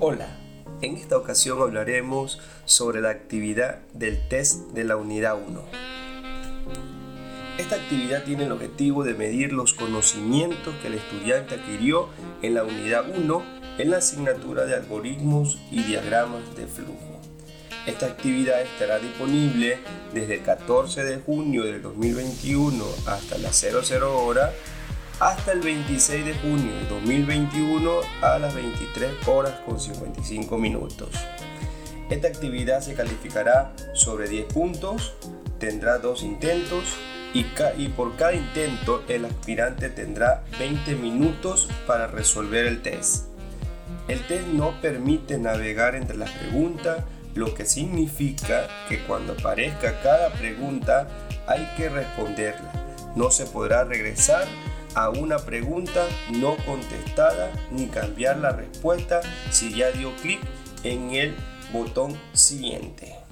Hola, en esta ocasión hablaremos sobre la actividad del test de la unidad 1. Esta actividad tiene el objetivo de medir los conocimientos que el estudiante adquirió en la unidad 1 en la asignatura de algoritmos y diagramas de flujo. Esta actividad estará disponible desde el 14 de junio del 2021 hasta las 00 hora hasta el 26 de junio de 2021 a las 23 horas con 55 minutos. Esta actividad se calificará sobre 10 puntos, tendrá dos intentos y, y, por cada intento el aspirante tendrá 20 minutos para resolver el test. El test no permite navegar entre las preguntas, lo que significa que cuando aparezca cada pregunta hay que responderla. No se podrá regresar a una pregunta no contestada ni cambiar la respuesta si ya dio clic en el botón siguiente.